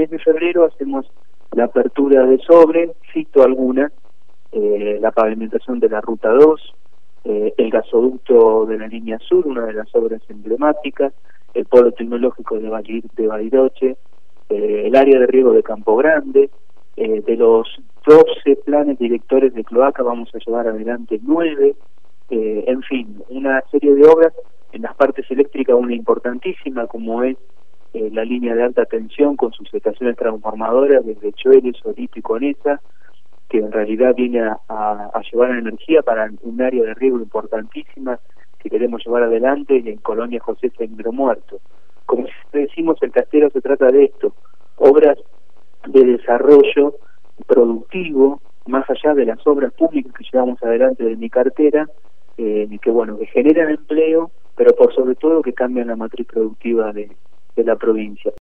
mes de febrero hacemos la apertura de sobre, cito algunas, eh, la pavimentación de la Ruta 2, eh, el gasoducto de la línea sur, una de las obras emblemáticas, el polo tecnológico de, Bariloche, eh, el área de riego de Campo Grande, de los 12 planes directores de cloaca vamos a llevar adelante 9, en fin, una serie de obras en las partes eléctricas una importantísima como es la línea de alta tensión con sus estaciones transformadoras desde Chueles, Solito y Conesa, que en realidad viene a, a, llevar energía para un área de riego importantísima que queremos llevar adelante en Colonia José Fengro Muerto. Como decimos, el castero se trata de esto, obras de desarrollo productivo, más allá de las obras públicas que llevamos adelante de mi cartera, eh, que bueno, que generan empleo, pero por sobre todo que cambian la matriz productiva de la provincia.